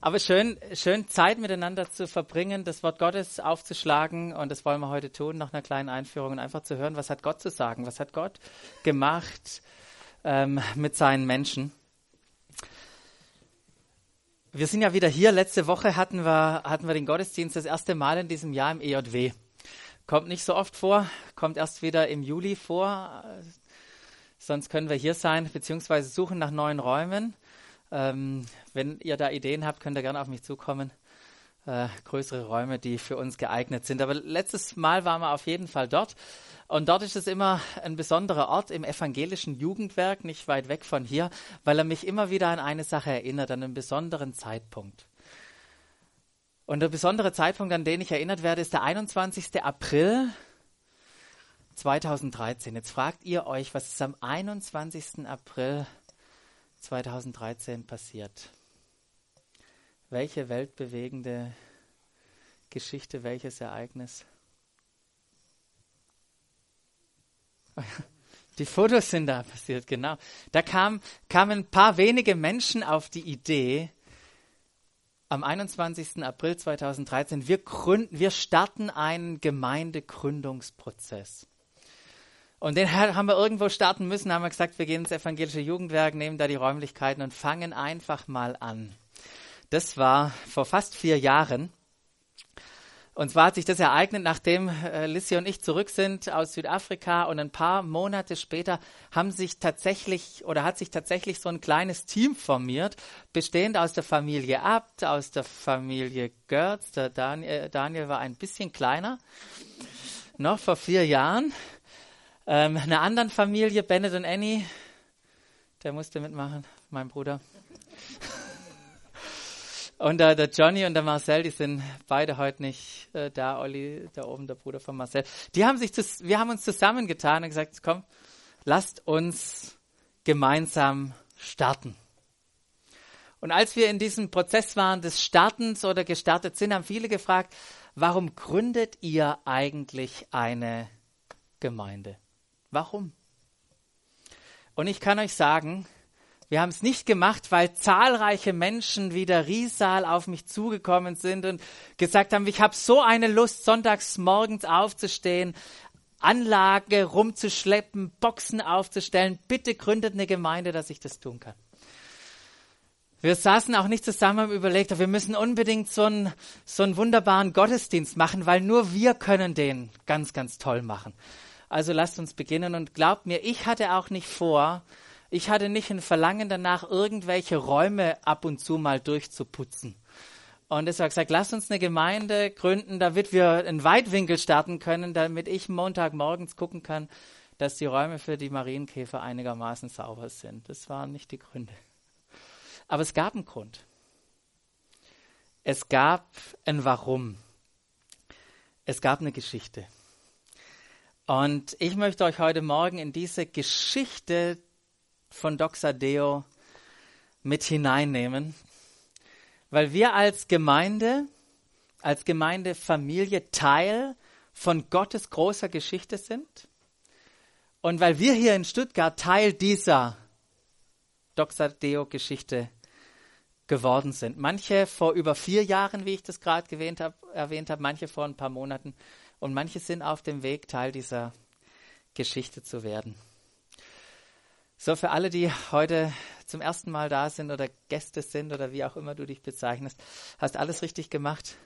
Aber schön, schön Zeit miteinander zu verbringen, das Wort Gottes aufzuschlagen und das wollen wir heute tun, nach einer kleinen Einführung und einfach zu hören, was hat Gott zu sagen, was hat Gott gemacht ähm, mit seinen Menschen. Wir sind ja wieder hier. Letzte Woche hatten wir, hatten wir den Gottesdienst das erste Mal in diesem Jahr im EJW. Kommt nicht so oft vor, kommt erst wieder im Juli vor. Sonst können wir hier sein, beziehungsweise suchen nach neuen Räumen. Ähm, wenn ihr da Ideen habt, könnt ihr gerne auf mich zukommen. Äh, größere Räume, die für uns geeignet sind. Aber letztes Mal waren wir auf jeden Fall dort. Und dort ist es immer ein besonderer Ort im evangelischen Jugendwerk, nicht weit weg von hier, weil er mich immer wieder an eine Sache erinnert, an einen besonderen Zeitpunkt. Und der besondere Zeitpunkt, an den ich erinnert werde, ist der 21. April 2013. Jetzt fragt ihr euch, was ist am 21. April 2013 passiert? Welche weltbewegende Geschichte, welches Ereignis? Die Fotos sind da passiert, genau. Da kam, kamen ein paar wenige Menschen auf die Idee, am 21. April 2013, wir gründen, wir starten einen Gemeindegründungsprozess. Und den haben wir irgendwo starten müssen, haben wir gesagt, wir gehen ins evangelische Jugendwerk, nehmen da die Räumlichkeiten und fangen einfach mal an. Das war vor fast vier Jahren. Und zwar hat sich das ereignet, nachdem äh, Lissy und ich zurück sind aus Südafrika und ein paar Monate später haben sich tatsächlich oder hat sich tatsächlich so ein kleines Team formiert, bestehend aus der Familie Abt, aus der Familie Görz. Der Daniel, Daniel war ein bisschen kleiner, noch vor vier Jahren. Ähm, einer anderen Familie, Bennett und Annie, der musste mitmachen, mein Bruder. Und äh, der Johnny und der Marcel, die sind beide heute nicht äh, da. Olli, da oben, der Bruder von Marcel. Die haben sich, wir haben uns zusammengetan und gesagt, komm, lasst uns gemeinsam starten. Und als wir in diesem Prozess waren des Startens oder gestartet sind, haben viele gefragt, warum gründet ihr eigentlich eine Gemeinde? Warum? Und ich kann euch sagen, wir haben es nicht gemacht, weil zahlreiche Menschen wie der Riesal auf mich zugekommen sind und gesagt haben, ich habe so eine Lust, sonntags morgens aufzustehen, Anlage rumzuschleppen, Boxen aufzustellen. Bitte gründet eine Gemeinde, dass ich das tun kann. Wir saßen auch nicht zusammen und überlegt, wir müssen unbedingt so einen, so einen wunderbaren Gottesdienst machen, weil nur wir können den ganz, ganz toll machen. Also lasst uns beginnen und glaubt mir, ich hatte auch nicht vor, ich hatte nicht ein Verlangen danach, irgendwelche Räume ab und zu mal durchzuputzen. Und deshalb gesagt, lass uns eine Gemeinde gründen, damit wir einen Weitwinkel starten können, damit ich Montagmorgens gucken kann, dass die Räume für die Marienkäfer einigermaßen sauber sind. Das waren nicht die Gründe. Aber es gab einen Grund. Es gab ein Warum. Es gab eine Geschichte. Und ich möchte euch heute Morgen in diese Geschichte von Doxadeo mit hineinnehmen, weil wir als Gemeinde, als Gemeindefamilie Teil von Gottes großer Geschichte sind und weil wir hier in Stuttgart Teil dieser Doxadeo-Geschichte geworden sind. Manche vor über vier Jahren, wie ich das gerade erwähnt habe, manche vor ein paar Monaten und manche sind auf dem Weg, Teil dieser Geschichte zu werden. So, für alle, die heute zum ersten Mal da sind oder Gäste sind oder wie auch immer du dich bezeichnest, hast alles richtig gemacht.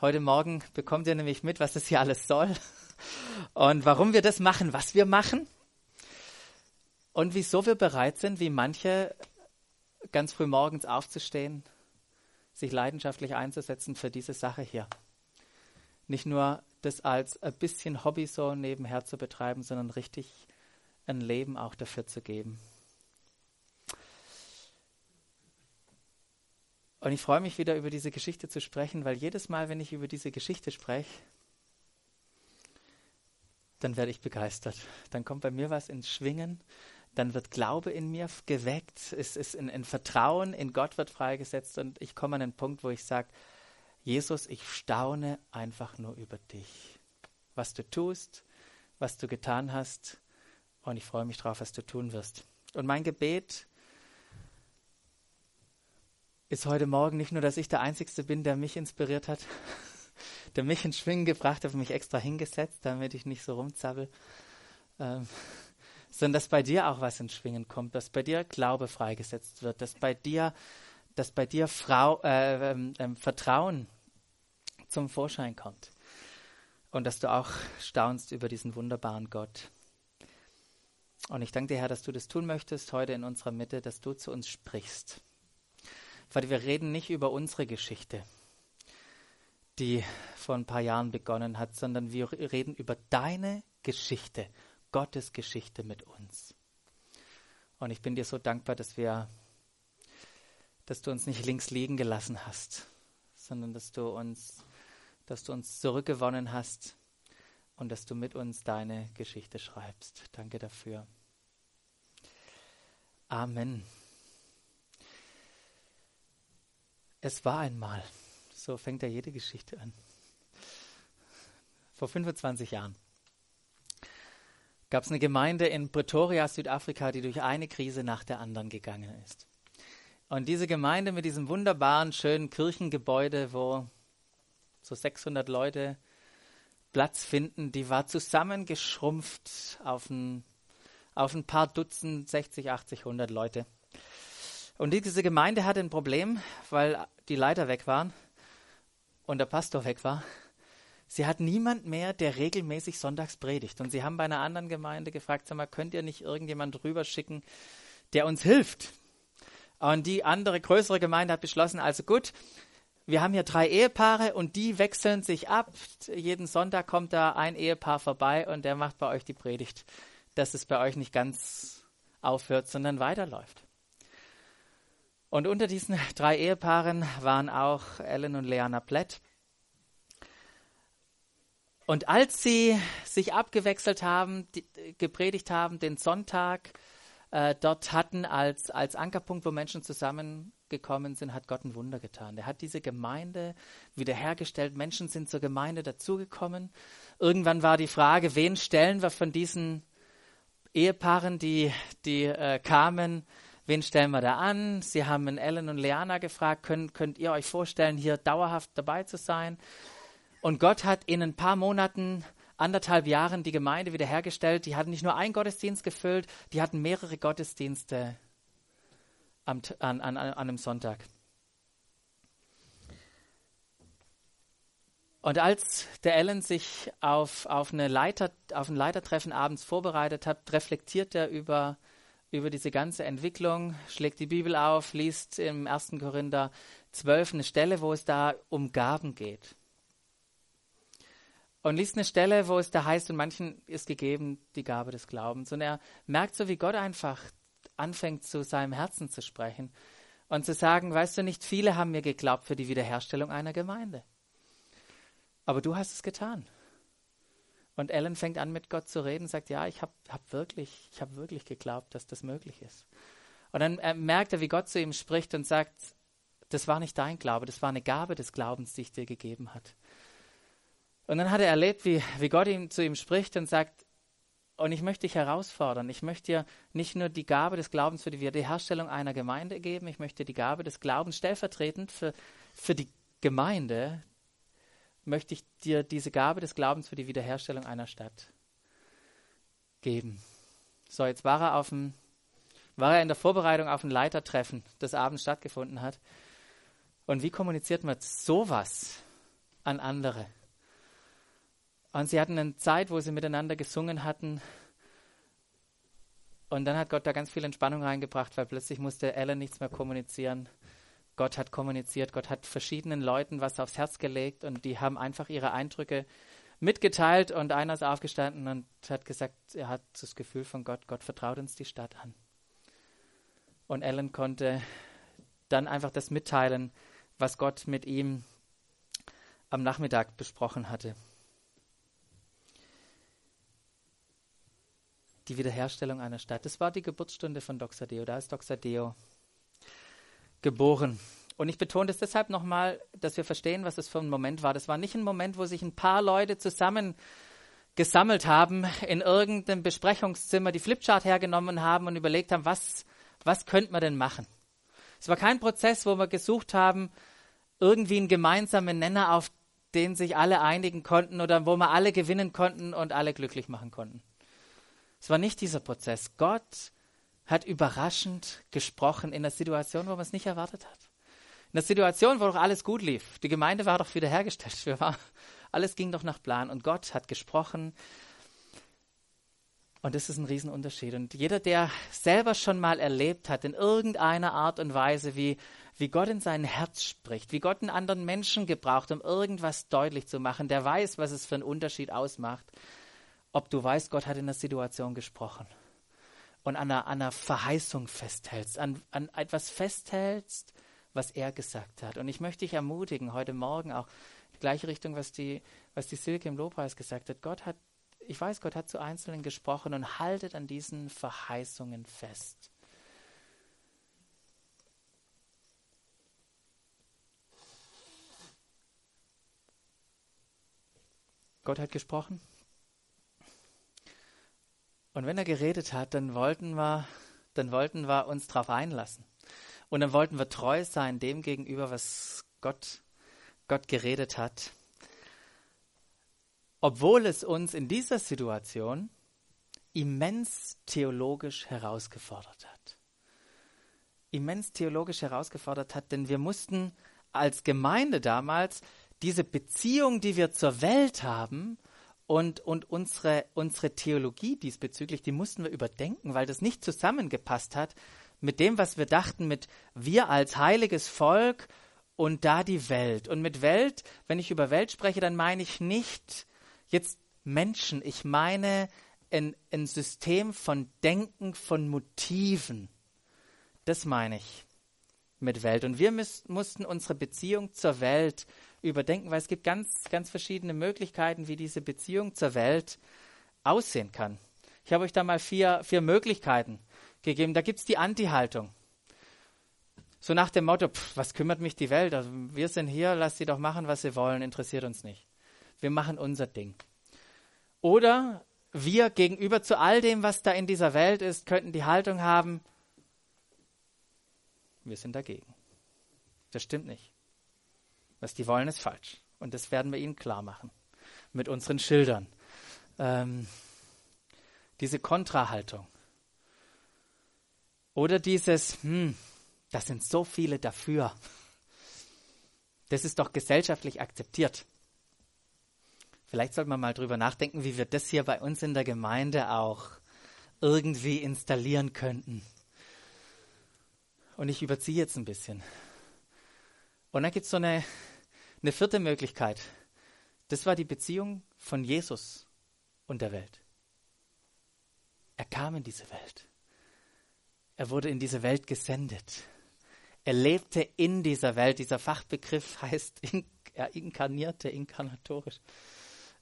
Heute Morgen bekommt ihr nämlich mit, was das hier alles soll und warum wir das machen, was wir machen und wieso wir bereit sind, wie manche ganz früh morgens aufzustehen, sich leidenschaftlich einzusetzen für diese Sache hier. Nicht nur das als ein bisschen Hobby so nebenher zu betreiben, sondern richtig ein Leben auch dafür zu geben. Und ich freue mich wieder über diese Geschichte zu sprechen, weil jedes Mal, wenn ich über diese Geschichte spreche, dann werde ich begeistert. Dann kommt bei mir was ins Schwingen, dann wird Glaube in mir geweckt, es ist ein, Vertrauen in Gott wird freigesetzt und ich komme an einen Punkt, wo ich sage, Jesus, ich staune einfach nur über dich. Was du tust, was du getan hast, und ich freue mich drauf, was du tun wirst. Und mein Gebet ist heute Morgen nicht nur, dass ich der Einzige bin, der mich inspiriert hat, der mich ins Schwingen gebracht hat, mich extra hingesetzt, damit ich nicht so rumzappel, ähm, sondern dass bei dir auch was ins Schwingen kommt, dass bei dir Glaube freigesetzt wird, dass bei dir, dass bei dir Frau, äh, ähm, ähm, Vertrauen zum Vorschein kommt und dass du auch staunst über diesen wunderbaren Gott. Und ich danke dir, Herr, dass du das tun möchtest heute in unserer Mitte, dass du zu uns sprichst. Weil wir reden nicht über unsere Geschichte, die vor ein paar Jahren begonnen hat, sondern wir reden über deine Geschichte, Gottes Geschichte mit uns. Und ich bin dir so dankbar, dass wir, dass du uns nicht links liegen gelassen hast, sondern dass du uns, dass du uns zurückgewonnen hast und dass du mit uns deine Geschichte schreibst. Danke dafür. Amen. Es war einmal, so fängt ja jede Geschichte an. Vor 25 Jahren gab es eine Gemeinde in Pretoria, Südafrika, die durch eine Krise nach der anderen gegangen ist. Und diese Gemeinde mit diesem wunderbaren, schönen Kirchengebäude, wo so 600 Leute Platz finden, die war zusammengeschrumpft auf ein, auf ein paar Dutzend, 60, 80, 100 Leute. Und diese Gemeinde hatte ein Problem, weil die Leiter weg waren und der Pastor weg war. Sie hat niemand mehr, der regelmäßig sonntags predigt. Und sie haben bei einer anderen Gemeinde gefragt, sag mal, könnt ihr nicht irgendjemand rüber schicken, der uns hilft? Und die andere, größere Gemeinde hat beschlossen, also gut, wir haben hier drei Ehepaare und die wechseln sich ab. Jeden Sonntag kommt da ein Ehepaar vorbei und der macht bei euch die Predigt, dass es bei euch nicht ganz aufhört, sondern weiterläuft. Und unter diesen drei Ehepaaren waren auch Ellen und Leana Plett. Und als sie sich abgewechselt haben, die, gepredigt haben, den Sonntag äh, dort hatten als, als Ankerpunkt, wo Menschen zusammen gekommen sind, hat Gott ein Wunder getan. Er hat diese Gemeinde wiederhergestellt. Menschen sind zur Gemeinde dazugekommen. Irgendwann war die Frage, wen stellen wir von diesen Ehepaaren, die, die äh, kamen, wen stellen wir da an? Sie haben Ellen und Leana gefragt, könnt, könnt ihr euch vorstellen, hier dauerhaft dabei zu sein? Und Gott hat in ein paar Monaten anderthalb Jahren die Gemeinde wiederhergestellt. Die hatten nicht nur einen Gottesdienst gefüllt, die hatten mehrere Gottesdienste an, an, an einem Sonntag. Und als der Ellen sich auf, auf, eine Leiter, auf ein Leitertreffen abends vorbereitet hat, reflektiert er über, über diese ganze Entwicklung, schlägt die Bibel auf, liest im 1. Korinther 12 eine Stelle, wo es da um Gaben geht. Und liest eine Stelle, wo es da heißt, und manchen ist gegeben die Gabe des Glaubens. Und er merkt so, wie Gott einfach anfängt, zu seinem Herzen zu sprechen und zu sagen, weißt du nicht, viele haben mir geglaubt für die Wiederherstellung einer Gemeinde. Aber du hast es getan. Und Ellen fängt an, mit Gott zu reden, sagt, ja, ich habe hab wirklich, ich habe wirklich geglaubt, dass das möglich ist. Und dann äh, merkt er, wie Gott zu ihm spricht und sagt, das war nicht dein Glaube, das war eine Gabe des Glaubens, die ich dir gegeben hat. Und dann hat er erlebt, wie, wie Gott ihm, zu ihm spricht und sagt, und ich möchte dich herausfordern. Ich möchte dir nicht nur die Gabe des Glaubens für die Wiederherstellung einer Gemeinde geben, ich möchte die Gabe des Glaubens stellvertretend für, für die Gemeinde, möchte ich dir diese Gabe des Glaubens für die Wiederherstellung einer Stadt geben. So, jetzt war er auf dem, war er in der Vorbereitung auf ein Leitertreffen, das abends stattgefunden hat. Und wie kommuniziert man sowas an andere? Und sie hatten eine Zeit, wo sie miteinander gesungen hatten. Und dann hat Gott da ganz viel Entspannung reingebracht, weil plötzlich musste Ellen nichts mehr kommunizieren. Gott hat kommuniziert, Gott hat verschiedenen Leuten was aufs Herz gelegt und die haben einfach ihre Eindrücke mitgeteilt und einer ist aufgestanden und hat gesagt, er hat das Gefühl von Gott, Gott vertraut uns die Stadt an. Und Ellen konnte dann einfach das mitteilen, was Gott mit ihm am Nachmittag besprochen hatte. Die Wiederherstellung einer Stadt. Das war die Geburtsstunde von Doxadeo. Da ist Doxadeo geboren. Und ich betone das deshalb nochmal, dass wir verstehen, was es für ein Moment war. Das war nicht ein Moment, wo sich ein paar Leute zusammen gesammelt haben, in irgendeinem Besprechungszimmer die Flipchart hergenommen haben und überlegt haben, was, was könnte man denn machen? Es war kein Prozess, wo wir gesucht haben, irgendwie einen gemeinsamen Nenner, auf den sich alle einigen konnten oder wo wir alle gewinnen konnten und alle glücklich machen konnten. Es war nicht dieser Prozess. Gott hat überraschend gesprochen in einer Situation, wo man es nicht erwartet hat. In einer Situation, wo doch alles gut lief. Die Gemeinde war doch wiederhergestellt. Wir war, alles ging doch nach Plan und Gott hat gesprochen. Und das ist ein Riesenunterschied. Und jeder, der selber schon mal erlebt hat, in irgendeiner Art und Weise, wie, wie Gott in sein Herz spricht, wie Gott einen anderen Menschen gebraucht, um irgendwas deutlich zu machen, der weiß, was es für einen Unterschied ausmacht, ob du weißt, Gott hat in der Situation gesprochen und an einer, an einer Verheißung festhältst, an, an etwas festhältst, was er gesagt hat. Und ich möchte dich ermutigen, heute Morgen auch die gleiche Richtung, was die, was die Silke im Lobpreis gesagt hat. Gott hat ich weiß, Gott hat zu Einzelnen gesprochen und haltet an diesen Verheißungen fest. Gott hat gesprochen. Und wenn er geredet hat, dann wollten wir, dann wollten wir uns darauf einlassen. Und dann wollten wir treu sein dem gegenüber, was Gott, Gott geredet hat obwohl es uns in dieser Situation immens theologisch herausgefordert hat. Immens theologisch herausgefordert hat, denn wir mussten als Gemeinde damals diese Beziehung, die wir zur Welt haben, und, und unsere, unsere Theologie diesbezüglich, die mussten wir überdenken, weil das nicht zusammengepasst hat mit dem, was wir dachten, mit wir als heiliges Volk und da die Welt. Und mit Welt, wenn ich über Welt spreche, dann meine ich nicht Jetzt Menschen, ich meine ein, ein System von Denken, von Motiven. Das meine ich mit Welt. Und wir müß, mussten unsere Beziehung zur Welt überdenken, weil es gibt ganz, ganz verschiedene Möglichkeiten, wie diese Beziehung zur Welt aussehen kann. Ich habe euch da mal vier, vier Möglichkeiten gegeben. Da gibt es die Anti-Haltung. So nach dem Motto, pff, was kümmert mich die Welt? Also wir sind hier, lasst sie doch machen, was sie wollen, interessiert uns nicht wir machen unser Ding. Oder wir gegenüber zu all dem, was da in dieser Welt ist, könnten die Haltung haben, wir sind dagegen. Das stimmt nicht. Was die wollen, ist falsch. Und das werden wir ihnen klar machen. Mit unseren Schildern. Ähm, diese Kontrahaltung. Oder dieses, hm, das sind so viele dafür. Das ist doch gesellschaftlich akzeptiert. Vielleicht sollte man mal drüber nachdenken, wie wir das hier bei uns in der Gemeinde auch irgendwie installieren könnten. Und ich überziehe jetzt ein bisschen. Und dann gibt es so eine, eine vierte Möglichkeit. Das war die Beziehung von Jesus und der Welt. Er kam in diese Welt. Er wurde in diese Welt gesendet. Er lebte in dieser Welt. Dieser Fachbegriff heißt ja, inkarnierte, inkarnatorisch.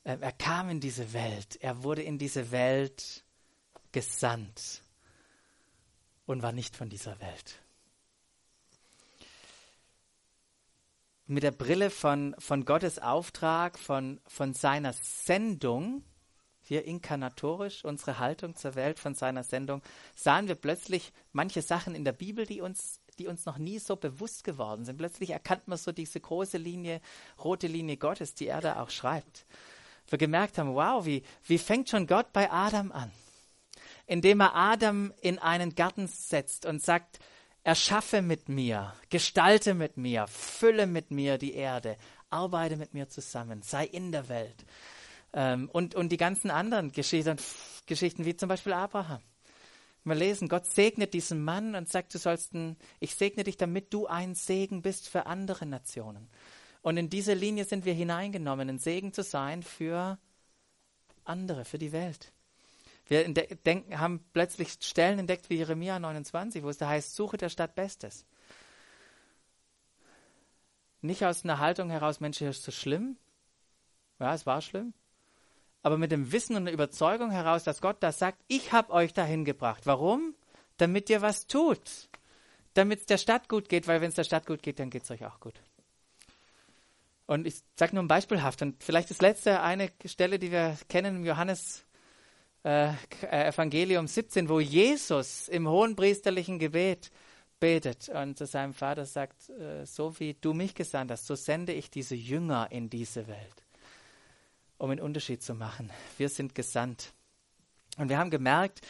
Ähm, er kam in diese Welt, er wurde in diese Welt gesandt und war nicht von dieser Welt. Mit der Brille von, von Gottes Auftrag, von, von seiner Sendung, hier inkarnatorisch, unsere Haltung zur Welt von seiner Sendung, sahen wir plötzlich manche Sachen in der Bibel, die uns, die uns noch nie so bewusst geworden sind. Plötzlich erkannt man so diese große Linie, rote Linie Gottes, die er da auch schreibt wir gemerkt haben, wow, wie, wie fängt schon Gott bei Adam an? Indem er Adam in einen Garten setzt und sagt, erschaffe mit mir, gestalte mit mir, fülle mit mir die Erde, arbeite mit mir zusammen, sei in der Welt. Ähm, und, und die ganzen anderen Geschichten, Geschichten, wie zum Beispiel Abraham. Wir lesen, Gott segnet diesen Mann und sagt, du sollst ein, ich segne dich, damit du ein Segen bist für andere Nationen. Und in diese Linie sind wir hineingenommen, ein Segen zu sein für andere, für die Welt. Wir denken, haben plötzlich Stellen entdeckt wie Jeremia 29, wo es da heißt, suche der Stadt Bestes. Nicht aus einer Haltung heraus, Mensch, hier ist so schlimm. Ja, es war schlimm. Aber mit dem Wissen und der Überzeugung heraus, dass Gott da sagt, ich habe euch dahin gebracht. Warum? Damit ihr was tut. Damit es der Stadt gut geht, weil wenn es der Stadt gut geht, dann geht es euch auch gut. Und ich sage nur ein beispielhaft. Und vielleicht das letzte, eine Stelle, die wir kennen im Johannes äh, äh Evangelium 17, wo Jesus im hohenpriesterlichen Gebet betet und zu seinem Vater sagt, äh, so wie du mich gesandt hast, so sende ich diese Jünger in diese Welt, um einen Unterschied zu machen. Wir sind gesandt. Und wir haben gemerkt,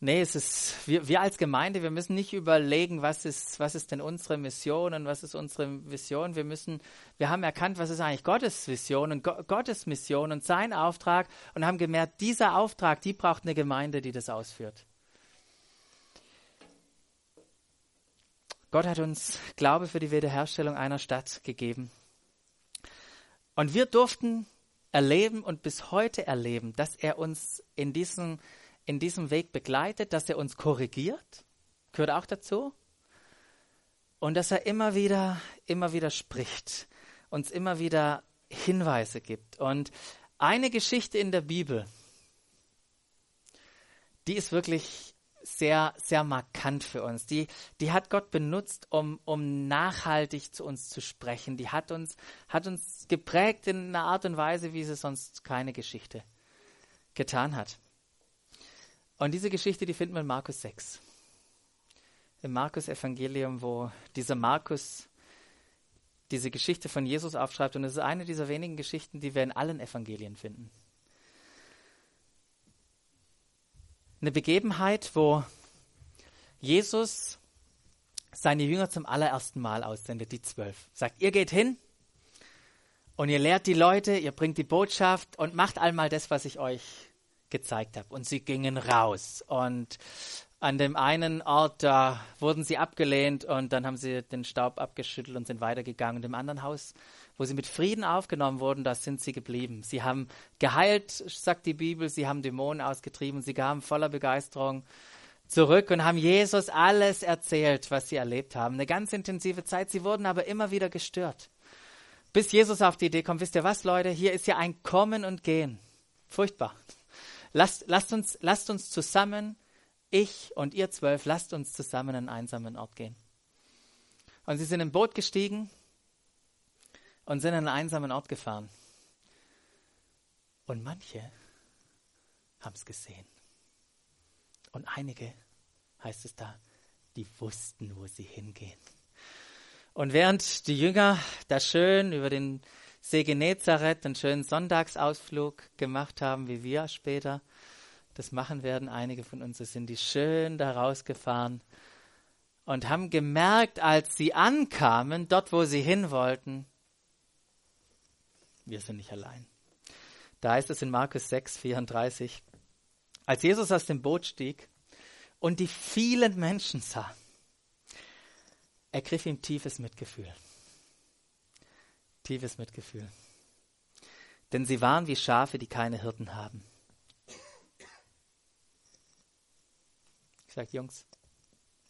Nee, es ist, wir, wir als Gemeinde, wir müssen nicht überlegen, was ist, was ist denn unsere Mission und was ist unsere Vision. Wir müssen, wir haben erkannt, was ist eigentlich Gottes Vision und Go Gottes Mission und sein Auftrag und haben gemerkt, dieser Auftrag, die braucht eine Gemeinde, die das ausführt. Gott hat uns Glaube für die Wiederherstellung einer Stadt gegeben. Und wir durften erleben und bis heute erleben, dass er uns in diesem in diesem Weg begleitet, dass er uns korrigiert, gehört auch dazu. Und dass er immer wieder, immer wieder spricht, uns immer wieder Hinweise gibt. Und eine Geschichte in der Bibel, die ist wirklich sehr, sehr markant für uns. Die, die hat Gott benutzt, um, um nachhaltig zu uns zu sprechen. Die hat uns, hat uns geprägt in einer Art und Weise, wie sie sonst keine Geschichte getan hat. Und diese Geschichte, die finden wir in Markus 6. Im Markus-Evangelium, wo dieser Markus diese Geschichte von Jesus aufschreibt. Und es ist eine dieser wenigen Geschichten, die wir in allen Evangelien finden. Eine Begebenheit, wo Jesus seine Jünger zum allerersten Mal aussendet, die zwölf. Sagt, ihr geht hin und ihr lehrt die Leute, ihr bringt die Botschaft und macht einmal das, was ich euch gezeigt habe. Und sie gingen raus. Und an dem einen Ort, da wurden sie abgelehnt und dann haben sie den Staub abgeschüttelt und sind weitergegangen. Und im anderen Haus, wo sie mit Frieden aufgenommen wurden, da sind sie geblieben. Sie haben geheilt, sagt die Bibel, sie haben Dämonen ausgetrieben, sie kamen voller Begeisterung zurück und haben Jesus alles erzählt, was sie erlebt haben. Eine ganz intensive Zeit. Sie wurden aber immer wieder gestört. Bis Jesus auf die Idee kommt, wisst ihr was, Leute, hier ist ja ein Kommen und Gehen. Furchtbar. Lasst, lasst, uns, lasst uns zusammen, ich und ihr zwölf, lasst uns zusammen an einen einsamen Ort gehen. Und sie sind im Boot gestiegen und sind an einen einsamen Ort gefahren. Und manche haben es gesehen. Und einige, heißt es da, die wussten, wo sie hingehen. Und während die Jünger da schön über den See Genezareth einen schönen Sonntagsausflug gemacht haben, wie wir später das machen werden. Einige von uns sind die schön da rausgefahren und haben gemerkt, als sie ankamen, dort wo sie hin wollten, wir sind nicht allein. Da heißt es in Markus 6, 34, als Jesus aus dem Boot stieg und die vielen Menschen sah, ergriff ihm tiefes Mitgefühl tiefes Mitgefühl. Denn sie waren wie Schafe, die keine Hirten haben. Ich sage, Jungs,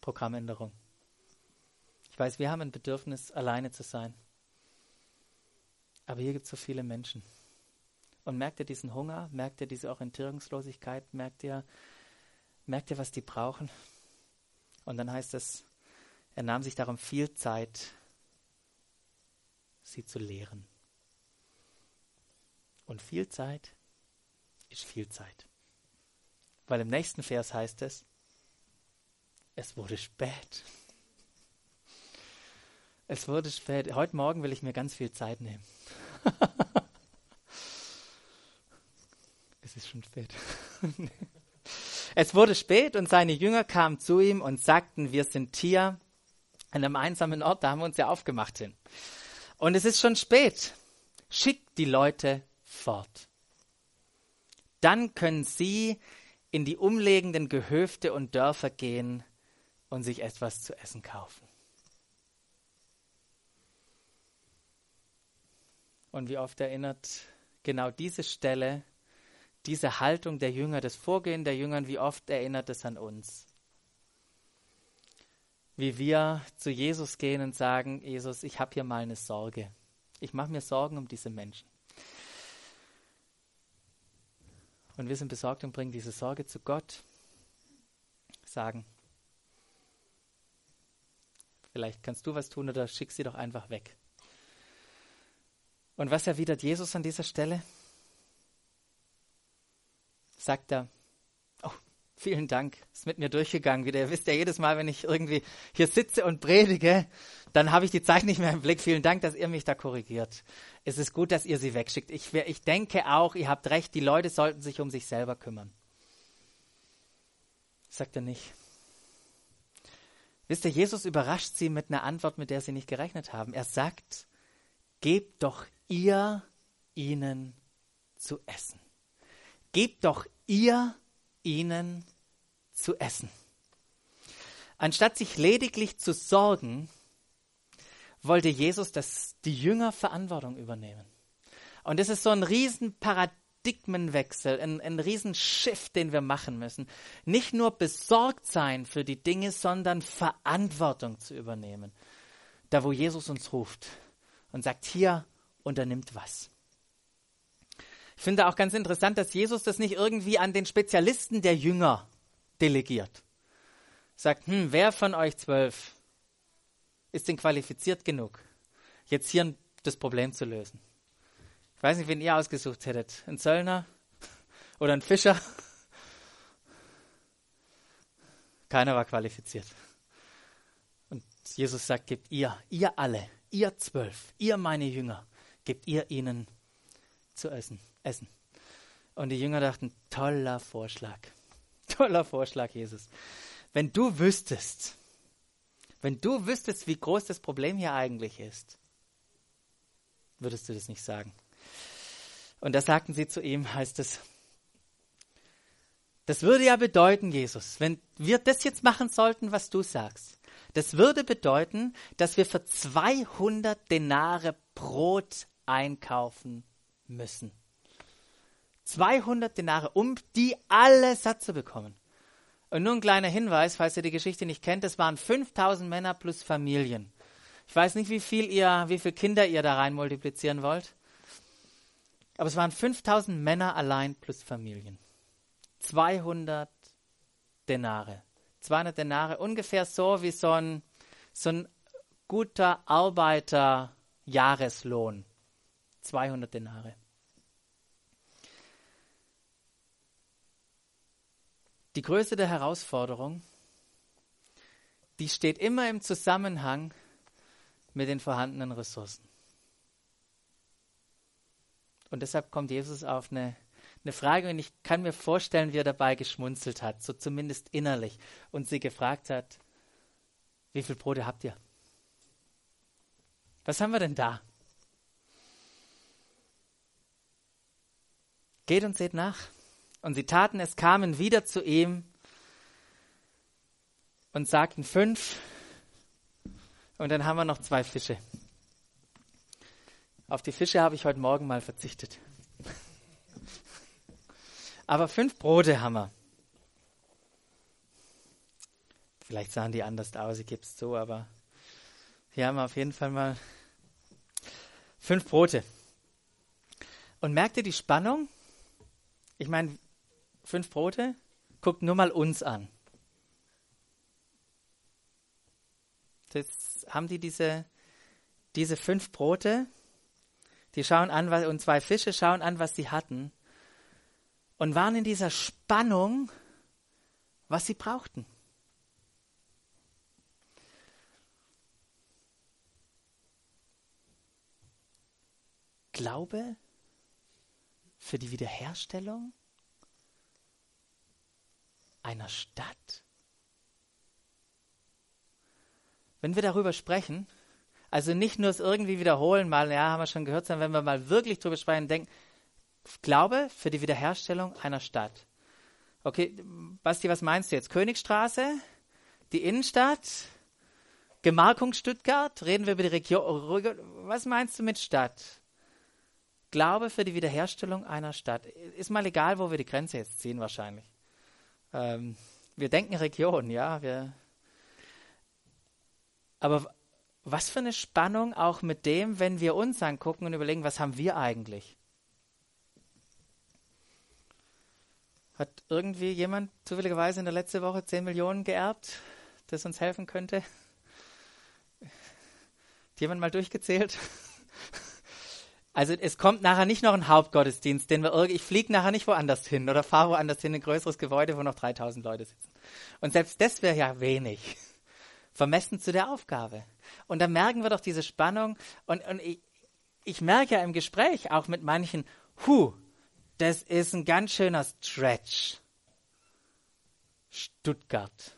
Programmänderung. Ich weiß, wir haben ein Bedürfnis, alleine zu sein. Aber hier gibt es so viele Menschen. Und merkt ihr diesen Hunger? Merkt ihr diese Orientierungslosigkeit? Merkt ihr, merkt ihr, was die brauchen? Und dann heißt es, er nahm sich darum viel Zeit, sie zu lehren. Und viel Zeit ist viel Zeit. Weil im nächsten Vers heißt es, es wurde spät. Es wurde spät. Heute Morgen will ich mir ganz viel Zeit nehmen. es ist schon spät. es wurde spät und seine Jünger kamen zu ihm und sagten, wir sind hier an einem einsamen Ort, da haben wir uns ja aufgemacht hin. Und es ist schon spät. Schickt die Leute fort. Dann können sie in die umliegenden Gehöfte und Dörfer gehen und sich etwas zu essen kaufen. Und wie oft erinnert genau diese Stelle, diese Haltung der Jünger, das Vorgehen der Jünger, wie oft erinnert es an uns? Wie wir zu Jesus gehen und sagen, Jesus, ich habe hier mal eine Sorge. Ich mache mir Sorgen um diese Menschen. Und wir sind besorgt und bringen diese Sorge zu Gott. Sagen, vielleicht kannst du was tun oder schick sie doch einfach weg. Und was erwidert Jesus an dieser Stelle? Sagt er, Vielen Dank. Ist mit mir durchgegangen wieder. Ihr wisst ja jedes Mal, wenn ich irgendwie hier sitze und predige, dann habe ich die Zeit nicht mehr im Blick. Vielen Dank, dass ihr mich da korrigiert. Es ist gut, dass ihr sie wegschickt. Ich, ich denke auch, ihr habt recht, die Leute sollten sich um sich selber kümmern. Sagt er nicht. Wisst ihr, Jesus überrascht sie mit einer Antwort, mit der sie nicht gerechnet haben. Er sagt, gebt doch ihr ihnen zu essen. Gebt doch ihr ihnen zu essen. Anstatt sich lediglich zu sorgen, wollte Jesus, dass die Jünger Verantwortung übernehmen. Und das ist so ein riesen Paradigmenwechsel, ein, ein Riesenschiff, den wir machen müssen. Nicht nur besorgt sein für die Dinge, sondern Verantwortung zu übernehmen. Da, wo Jesus uns ruft und sagt, hier unternimmt was. Ich finde auch ganz interessant, dass Jesus das nicht irgendwie an den Spezialisten der Jünger delegiert. Sagt, hm, wer von euch zwölf ist denn qualifiziert genug, jetzt hier das Problem zu lösen? Ich weiß nicht, wen ihr ausgesucht hättet. Ein Zöllner oder ein Fischer? Keiner war qualifiziert. Und Jesus sagt, gebt ihr, ihr alle, ihr zwölf, ihr meine Jünger, gebt ihr ihnen zu essen essen. Und die Jünger dachten, toller Vorschlag. Toller Vorschlag, Jesus. Wenn du wüsstest, wenn du wüsstest, wie groß das Problem hier eigentlich ist, würdest du das nicht sagen. Und da sagten sie zu ihm, heißt es, das würde ja bedeuten, Jesus, wenn wir das jetzt machen sollten, was du sagst, das würde bedeuten, dass wir für 200 Denare Brot einkaufen müssen. 200 Denare, um die alle satt zu bekommen. Und nur ein kleiner Hinweis, falls ihr die Geschichte nicht kennt, es waren 5000 Männer plus Familien. Ich weiß nicht, wie viel ihr, wie viele Kinder ihr da rein multiplizieren wollt. Aber es waren 5000 Männer allein plus Familien. 200 Denare. 200 Denare, ungefähr so wie so ein, so ein guter Arbeiter Jahreslohn. 200 Denare. Die Größe der Herausforderung, die steht immer im Zusammenhang mit den vorhandenen Ressourcen. Und deshalb kommt Jesus auf eine, eine Frage und ich kann mir vorstellen, wie er dabei geschmunzelt hat, so zumindest innerlich, und sie gefragt hat, wie viel Brote habt ihr? Was haben wir denn da? Geht und seht nach. Und sie taten es, kamen wieder zu ihm und sagten fünf. Und dann haben wir noch zwei Fische. Auf die Fische habe ich heute Morgen mal verzichtet. Aber fünf Brote haben wir. Vielleicht sahen die anders aus, ich gebe es zu, aber hier haben wir auf jeden Fall mal fünf Brote. Und merkt ihr die Spannung? Ich meine, fünf Brote? Guckt nur mal uns an. Jetzt haben die diese, diese fünf Brote, die schauen an, was, und zwei Fische schauen an, was sie hatten, und waren in dieser Spannung, was sie brauchten. Glaube für die Wiederherstellung einer Stadt? Wenn wir darüber sprechen, also nicht nur es irgendwie wiederholen, mal, ja, haben wir schon gehört, sondern wenn wir mal wirklich darüber sprechen, denken, Glaube für die Wiederherstellung einer Stadt. Okay, Basti, was meinst du jetzt? Königstraße? Die Innenstadt? Gemarkung Stuttgart? Reden wir über die Region? Was meinst du mit Stadt? Glaube für die Wiederherstellung einer Stadt. Ist mal egal, wo wir die Grenze jetzt ziehen, wahrscheinlich. Ähm, wir denken Region, ja. Wir, aber was für eine Spannung auch mit dem, wenn wir uns angucken und überlegen, was haben wir eigentlich? Hat irgendwie jemand zufälligerweise in der letzten Woche 10 Millionen geerbt, das uns helfen könnte? Hat jemand mal durchgezählt? Also es kommt nachher nicht noch ein Hauptgottesdienst, den wir irgendwie, ich fliege nachher nicht woanders hin oder fahre woanders hin, ein größeres Gebäude, wo noch 3000 Leute sitzen. Und selbst das wäre ja wenig, vermessen zu der Aufgabe. Und da merken wir doch diese Spannung. Und, und ich, ich merke ja im Gespräch auch mit manchen, hu, das ist ein ganz schöner Stretch. Stuttgart.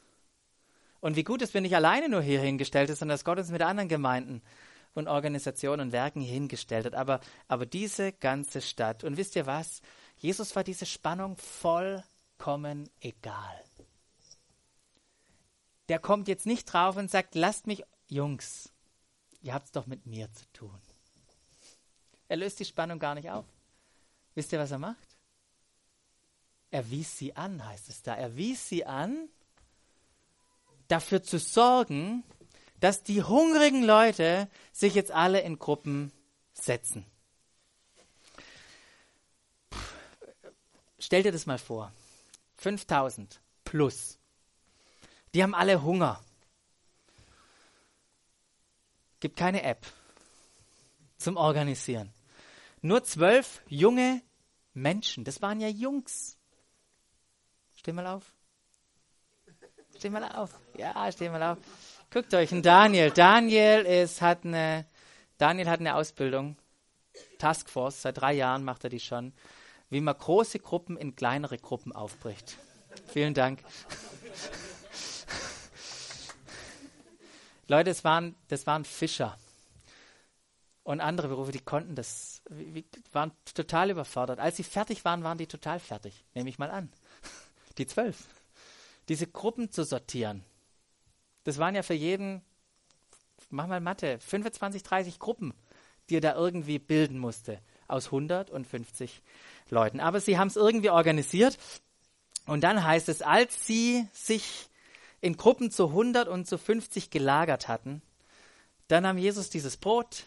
Und wie gut, dass wir nicht alleine nur hier hingestellt sind, sondern dass Gott uns mit anderen Gemeinden und Organisationen und Werken hingestellt hat. Aber, aber diese ganze Stadt. Und wisst ihr was? Jesus war diese Spannung vollkommen egal. Der kommt jetzt nicht drauf und sagt, lasst mich, Jungs, ihr habt es doch mit mir zu tun. Er löst die Spannung gar nicht auf. Wisst ihr, was er macht? Er wies sie an, heißt es da. Er wies sie an, dafür zu sorgen, dass die hungrigen Leute sich jetzt alle in Gruppen setzen. Stell dir das mal vor. 5000 plus. Die haben alle Hunger. Gibt keine App zum Organisieren. Nur zwölf junge Menschen. Das waren ja Jungs. Steh mal auf. Steh mal auf. Ja, steh mal auf. Guckt euch einen Daniel. Daniel ist, hat eine, Daniel hat eine Ausbildung. Taskforce, seit drei Jahren macht er die schon. Wie man große Gruppen in kleinere Gruppen aufbricht. Vielen Dank. Leute, das waren, das waren Fischer und andere Berufe, die konnten das, waren total überfordert. Als sie fertig waren, waren die total fertig, nehme ich mal an. Die zwölf. Diese Gruppen zu sortieren, das waren ja für jeden, mach mal Mathe, 25, 30 Gruppen, die er da irgendwie bilden musste, aus 150 Leuten. Aber sie haben es irgendwie organisiert. Und dann heißt es, als sie sich in Gruppen zu 100 und zu 50 gelagert hatten, dann nahm Jesus dieses Brot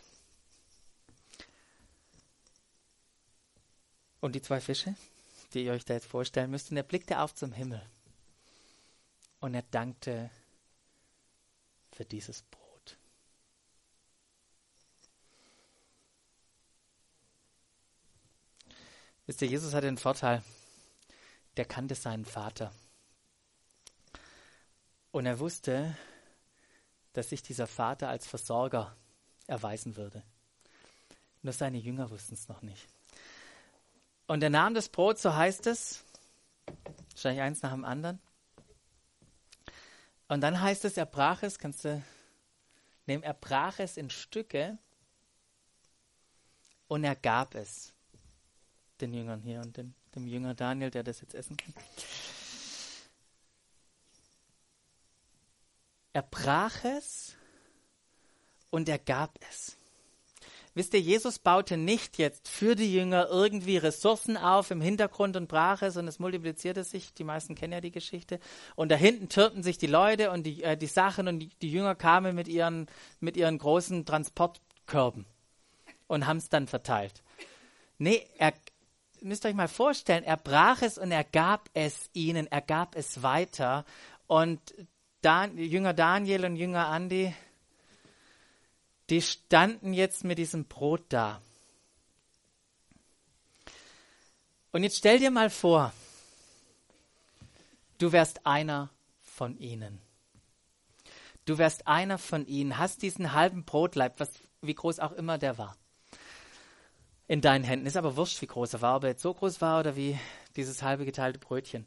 und die zwei Fische, die ihr euch da jetzt vorstellen müsst, und er blickte auf zum Himmel und er dankte für dieses Brot. Wisst ihr, Jesus hatte den Vorteil, der kannte seinen Vater. Und er wusste, dass sich dieser Vater als Versorger erweisen würde. Nur seine Jünger wussten es noch nicht. Und er nahm das Brot, so heißt es, wahrscheinlich eins nach dem anderen, und dann heißt es, er brach es, kannst du nehmen, er brach es in Stücke und er gab es den Jüngern hier und den, dem Jünger Daniel, der das jetzt essen kann. Er brach es und er gab es. Wisst ihr, Jesus baute nicht jetzt für die Jünger irgendwie Ressourcen auf im Hintergrund und brach es und es multiplizierte sich. Die meisten kennen ja die Geschichte. Und da hinten türmten sich die Leute und die, äh, die Sachen und die, die, Jünger kamen mit ihren, mit ihren großen Transportkörben und haben es dann verteilt. Nee, er, müsst euch mal vorstellen, er brach es und er gab es ihnen, er gab es weiter. Und Dan, Jünger Daniel und Jünger Andi, die standen jetzt mit diesem Brot da. Und jetzt stell dir mal vor, du wärst einer von ihnen. Du wärst einer von ihnen, hast diesen halben Brotleib, was, wie groß auch immer der war, in deinen Händen. Ist aber wurscht, wie groß er war, ob er jetzt so groß war oder wie dieses halbe geteilte Brötchen.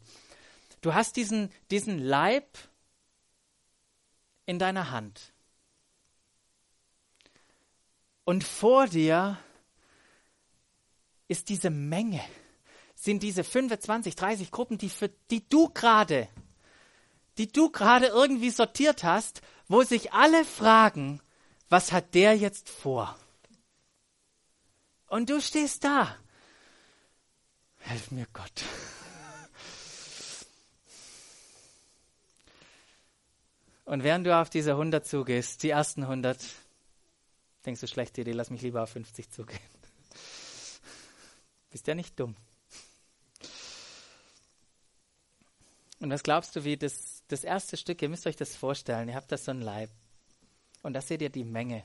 Du hast diesen, diesen Leib in deiner Hand. Und vor dir ist diese Menge, sind diese 25, 30 Gruppen, die, für, die du gerade, die du gerade irgendwie sortiert hast, wo sich alle fragen, was hat der jetzt vor? Und du stehst da. Helf mir Gott. Und während du auf diese 100 zugehst, die ersten 100, Denkst du, schlechte Idee, lass mich lieber auf 50 zugehen. Bist ja nicht dumm. Und was glaubst du, wie das, das erste Stück, ihr müsst euch das vorstellen, ihr habt da so ein Leib. Und da seht ihr die Menge.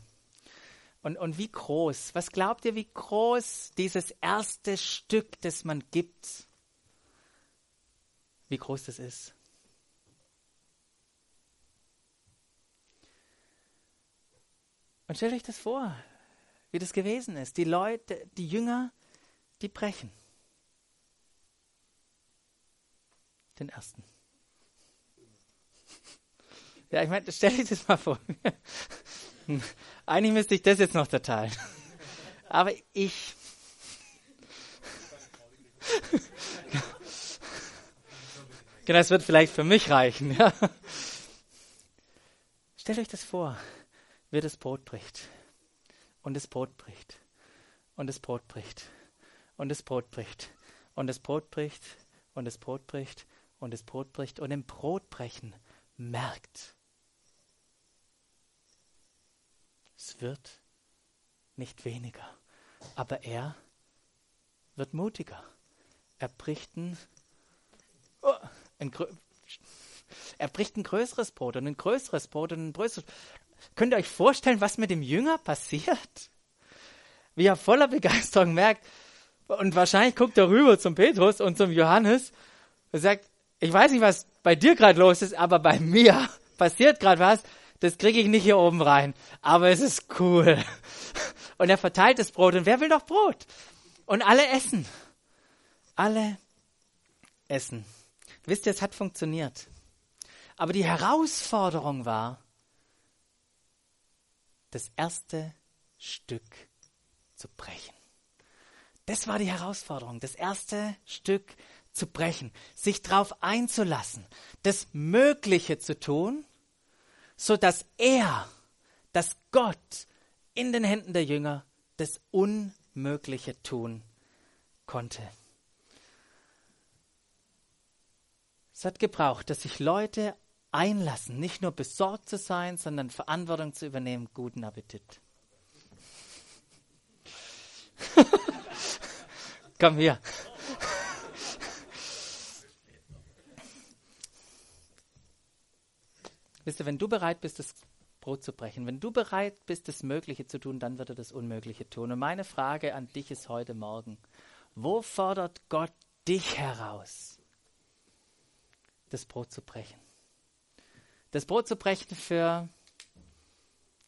Und, und wie groß, was glaubt ihr, wie groß dieses erste Stück, das man gibt, wie groß das ist? Und stellt euch das vor, wie das gewesen ist. Die Leute, die Jünger, die brechen. Den ersten. Ja, ich meine, stell dir das mal vor. Eigentlich müsste ich das jetzt noch teilen. Aber ich. genau, das wird vielleicht für mich reichen. Ja. Stellt euch das vor, wie das Brot bricht. Und das Brot bricht. Und das Brot bricht. Und das Brot bricht. Und das Brot bricht. Und das Brot bricht. Und das Brot bricht. Und im Brotbrechen merkt Es wird nicht weniger, aber er wird mutiger. Er bricht ein, oh, ein, er bricht ein größeres Brot und ein größeres Brot und ein größeres. Könnt ihr euch vorstellen, was mit dem Jünger passiert? Wie er voller Begeisterung merkt, und wahrscheinlich guckt er rüber zum Petrus und zum Johannes und sagt, ich weiß nicht, was bei dir gerade los ist, aber bei mir passiert gerade was das kriege ich nicht hier oben rein, aber es ist cool. Und er verteilt das Brot und wer will doch Brot? Und alle essen. Alle essen. Wisst ihr, es hat funktioniert. Aber die Herausforderung war, das erste Stück zu brechen. Das war die Herausforderung, das erste Stück zu brechen, sich darauf einzulassen, das Mögliche zu tun, so dass er, dass Gott in den Händen der Jünger das Unmögliche tun konnte. Es hat gebraucht, dass sich Leute einlassen, nicht nur besorgt zu sein, sondern Verantwortung zu übernehmen. Guten Appetit. Komm hier. Wisst ihr, wenn du bereit bist, das Brot zu brechen, wenn du bereit bist, das Mögliche zu tun, dann wird er das Unmögliche tun. Und meine Frage an dich ist heute Morgen, wo fordert Gott dich heraus, das Brot zu brechen? Das Brot zu brechen für,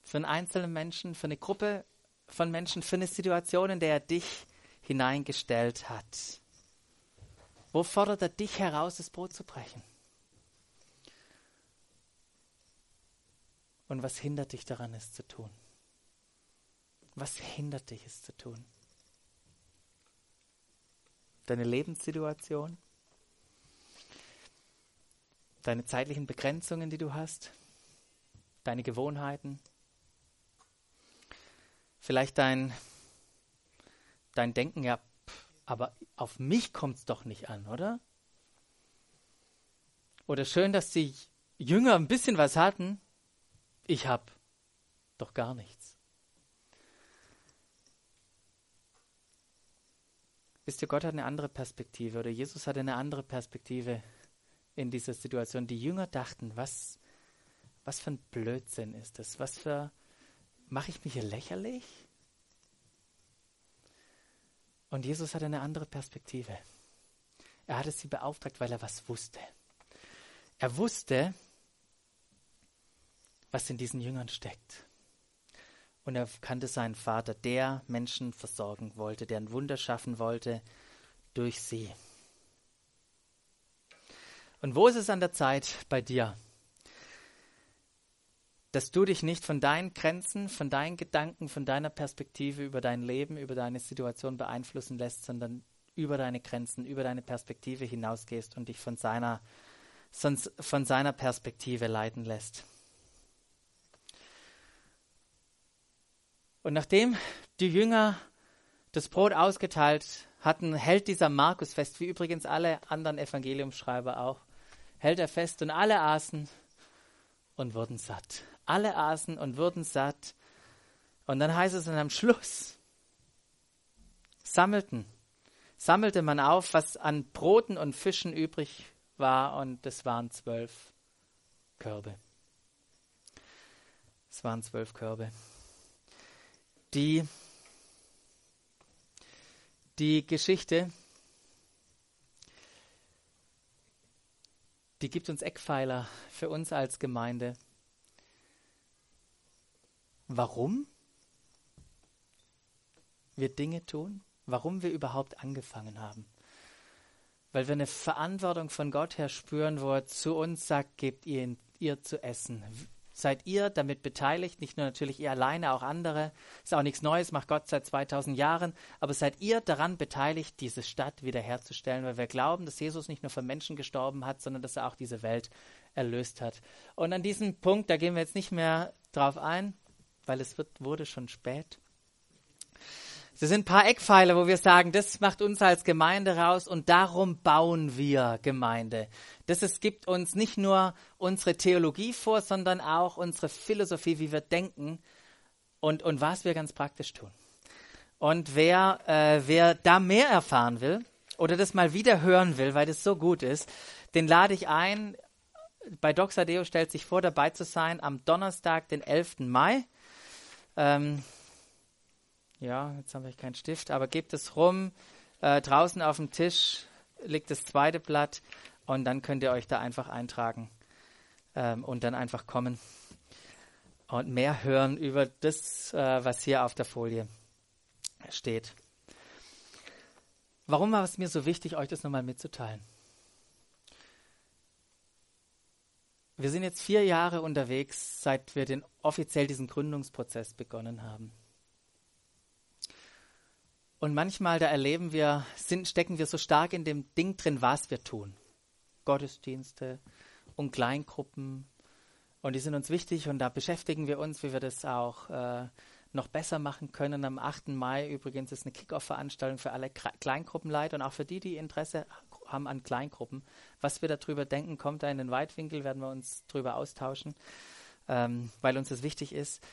für einen einzelnen Menschen, für eine Gruppe von Menschen, für eine Situation, in der er dich hineingestellt hat. Wo fordert er dich heraus, das Brot zu brechen? Und was hindert dich daran, es zu tun? Was hindert dich, es zu tun? Deine Lebenssituation? Deine zeitlichen Begrenzungen, die du hast? Deine Gewohnheiten? Vielleicht dein, dein Denken, ja, aber auf mich kommt es doch nicht an, oder? Oder schön, dass die Jünger ein bisschen was hatten, ich habe doch gar nichts. Wisst ihr, Gott hat eine andere Perspektive oder Jesus hat eine andere Perspektive in dieser Situation. Die Jünger dachten, was, was für ein Blödsinn ist das? Was für, mache ich mich hier lächerlich? Und Jesus hat eine andere Perspektive. Er hatte sie beauftragt, weil er was wusste. Er wusste, was in diesen Jüngern steckt. Und er kannte seinen Vater, der Menschen versorgen wollte, der ein Wunder schaffen wollte durch sie. Und wo ist es an der Zeit bei dir, dass du dich nicht von deinen Grenzen, von deinen Gedanken, von deiner Perspektive über dein Leben, über deine Situation beeinflussen lässt, sondern über deine Grenzen, über deine Perspektive hinausgehst und dich von seiner, von seiner Perspektive leiten lässt. Und nachdem die Jünger das Brot ausgeteilt hatten, hält dieser Markus fest, wie übrigens alle anderen Evangeliumschreiber auch, hält er fest und alle aßen und wurden satt. Alle aßen und wurden satt. Und dann heißt es dann am Schluss, sammelten, sammelte man auf, was an Broten und Fischen übrig war, und es waren zwölf Körbe. Es waren zwölf Körbe. Die, die Geschichte, die gibt uns Eckpfeiler für uns als Gemeinde. Warum wir Dinge tun, warum wir überhaupt angefangen haben. Weil wir eine Verantwortung von Gott her spüren, wo er zu uns sagt, gebt ihr, ihr zu essen. Seid ihr damit beteiligt, nicht nur natürlich ihr alleine, auch andere. Ist auch nichts Neues, macht Gott seit 2000 Jahren. Aber seid ihr daran beteiligt, diese Stadt wiederherzustellen, weil wir glauben, dass Jesus nicht nur für Menschen gestorben hat, sondern dass er auch diese Welt erlöst hat. Und an diesem Punkt, da gehen wir jetzt nicht mehr drauf ein, weil es wird, wurde schon spät. Das sind ein paar Eckpfeiler, wo wir sagen, das macht uns als Gemeinde raus und darum bauen wir Gemeinde. Das es gibt uns nicht nur unsere Theologie vor, sondern auch unsere Philosophie, wie wir denken und, und was wir ganz praktisch tun. Und wer, äh, wer da mehr erfahren will oder das mal wieder hören will, weil das so gut ist, den lade ich ein. Bei Doxadeo stellt sich vor, dabei zu sein am Donnerstag, den 11. Mai. Ähm, ja, jetzt habe ich keinen Stift, aber gebt es rum. Äh, draußen auf dem Tisch liegt das zweite Blatt und dann könnt ihr euch da einfach eintragen ähm, und dann einfach kommen und mehr hören über das, äh, was hier auf der Folie steht. Warum war es mir so wichtig, euch das nochmal mitzuteilen? Wir sind jetzt vier Jahre unterwegs, seit wir den, offiziell diesen Gründungsprozess begonnen haben. Und manchmal, da erleben wir, sind, stecken wir so stark in dem Ding drin, was wir tun. Gottesdienste und Kleingruppen. Und die sind uns wichtig und da beschäftigen wir uns, wie wir das auch äh, noch besser machen können. Am 8. Mai übrigens ist eine Kickoff-Veranstaltung für alle Kleingruppenleiter und auch für die, die Interesse haben an Kleingruppen. Was wir darüber denken, kommt da in den Weitwinkel, werden wir uns darüber austauschen, ähm, weil uns das wichtig ist.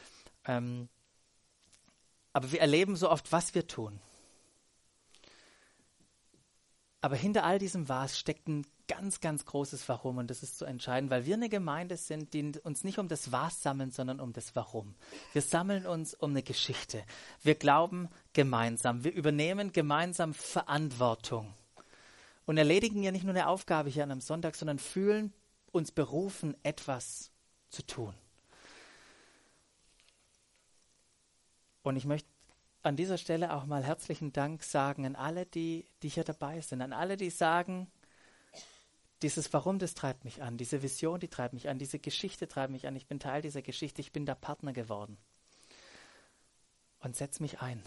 Ähm, aber wir erleben so oft, was wir tun. Aber hinter all diesem Was steckt ein ganz, ganz großes Warum und das ist zu entscheiden, weil wir eine Gemeinde sind, die uns nicht um das Was sammeln, sondern um das Warum. Wir sammeln uns um eine Geschichte. Wir glauben gemeinsam. Wir übernehmen gemeinsam Verantwortung und erledigen ja nicht nur eine Aufgabe hier an einem Sonntag, sondern fühlen uns berufen, etwas zu tun. Und ich möchte an dieser Stelle auch mal herzlichen Dank sagen an alle, die, die hier dabei sind, an alle, die sagen, dieses Warum, das treibt mich an, diese Vision, die treibt mich an, diese Geschichte treibt mich an, ich bin Teil dieser Geschichte, ich bin der Partner geworden. Und setz mich ein.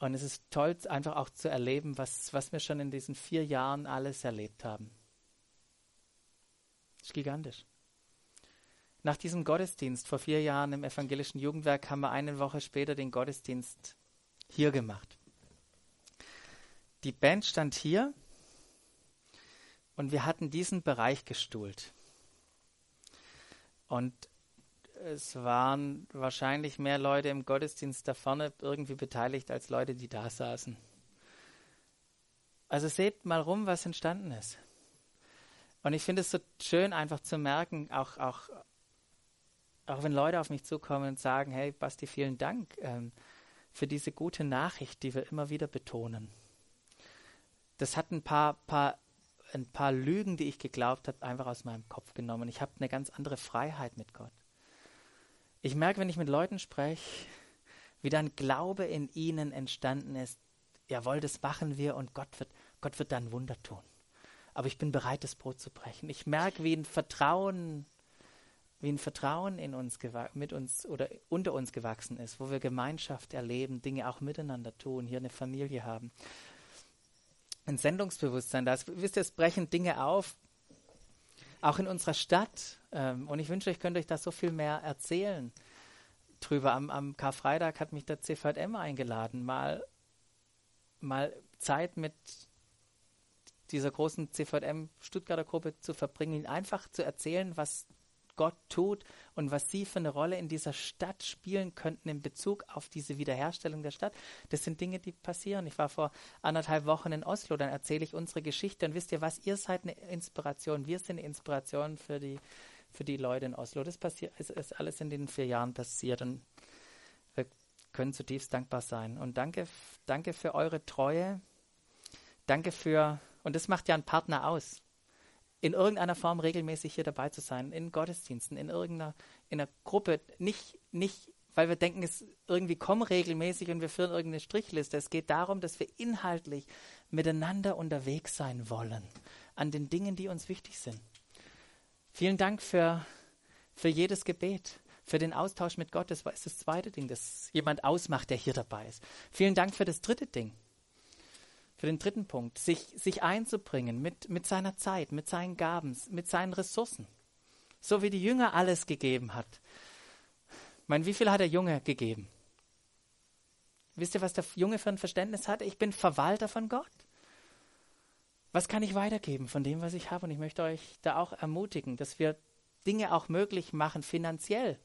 Und es ist toll, einfach auch zu erleben, was, was wir schon in diesen vier Jahren alles erlebt haben. Das ist gigantisch. Nach diesem Gottesdienst vor vier Jahren im evangelischen Jugendwerk haben wir eine Woche später den Gottesdienst hier gemacht. Die Band stand hier und wir hatten diesen Bereich gestuhlt. Und es waren wahrscheinlich mehr Leute im Gottesdienst da vorne irgendwie beteiligt als Leute, die da saßen. Also seht mal rum, was entstanden ist. Und ich finde es so schön, einfach zu merken, auch, auch auch wenn Leute auf mich zukommen und sagen, hey Basti, vielen Dank ähm, für diese gute Nachricht, die wir immer wieder betonen. Das hat ein paar, paar, ein paar Lügen, die ich geglaubt habe, einfach aus meinem Kopf genommen. Ich habe eine ganz andere Freiheit mit Gott. Ich merke, wenn ich mit Leuten spreche, wie dann Glaube in ihnen entstanden ist. Jawohl, das machen wir und Gott wird, Gott wird dann Wunder tun. Aber ich bin bereit, das Brot zu brechen. Ich merke, wie ein Vertrauen wie ein Vertrauen in uns mit uns oder unter uns gewachsen ist, wo wir Gemeinschaft erleben, Dinge auch miteinander tun, hier eine Familie haben. Ein Sendungsbewusstsein, das wisst ihr, es brechen Dinge auf, auch in unserer Stadt. Ähm, und ich wünsche, ich könnte euch da so viel mehr erzählen drüber. Am, am Karfreitag hat mich der CVM eingeladen, mal, mal Zeit mit dieser großen CVM Stuttgarter Gruppe zu verbringen, einfach zu erzählen, was Gott tut und was sie für eine Rolle in dieser Stadt spielen könnten in Bezug auf diese Wiederherstellung der Stadt. Das sind Dinge, die passieren. Ich war vor anderthalb Wochen in Oslo, dann erzähle ich unsere Geschichte und wisst ihr was, ihr seid eine Inspiration, wir sind eine Inspiration für die, für die Leute in Oslo. Das passiert, ist, ist alles in den vier Jahren passiert und können zutiefst dankbar sein. Und danke, danke für eure Treue. Danke für, und das macht ja einen Partner aus, in irgendeiner Form regelmäßig hier dabei zu sein, in Gottesdiensten, in irgendeiner in einer Gruppe, nicht, nicht weil wir denken, es irgendwie kommen regelmäßig und wir führen irgendeine Strichliste. Es geht darum, dass wir inhaltlich miteinander unterwegs sein wollen an den Dingen, die uns wichtig sind. Vielen Dank für, für jedes Gebet, für den Austausch mit Gott. Das ist das zweite Ding, das jemand ausmacht, der hier dabei ist. Vielen Dank für das dritte Ding, für den dritten Punkt, sich, sich einzubringen mit, mit seiner Zeit, mit seinen Gaben, mit seinen Ressourcen. So wie die Jünger alles gegeben hat meine, wie viel hat der Junge gegeben? Wisst ihr, was der Junge für ein Verständnis hatte? Ich bin Verwalter von Gott. Was kann ich weitergeben von dem, was ich habe? Und ich möchte euch da auch ermutigen, dass wir Dinge auch möglich machen, finanziell,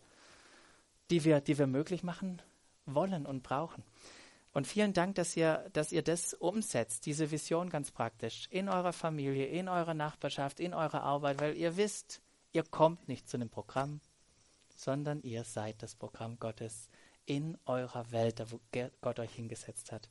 die wir, die wir möglich machen wollen und brauchen. Und vielen Dank, dass ihr, dass ihr das umsetzt, diese Vision ganz praktisch, in eurer Familie, in eurer Nachbarschaft, in eurer Arbeit, weil ihr wisst, ihr kommt nicht zu einem Programm, sondern ihr seid das Programm Gottes in eurer Welt, da wo Gott euch hingesetzt hat.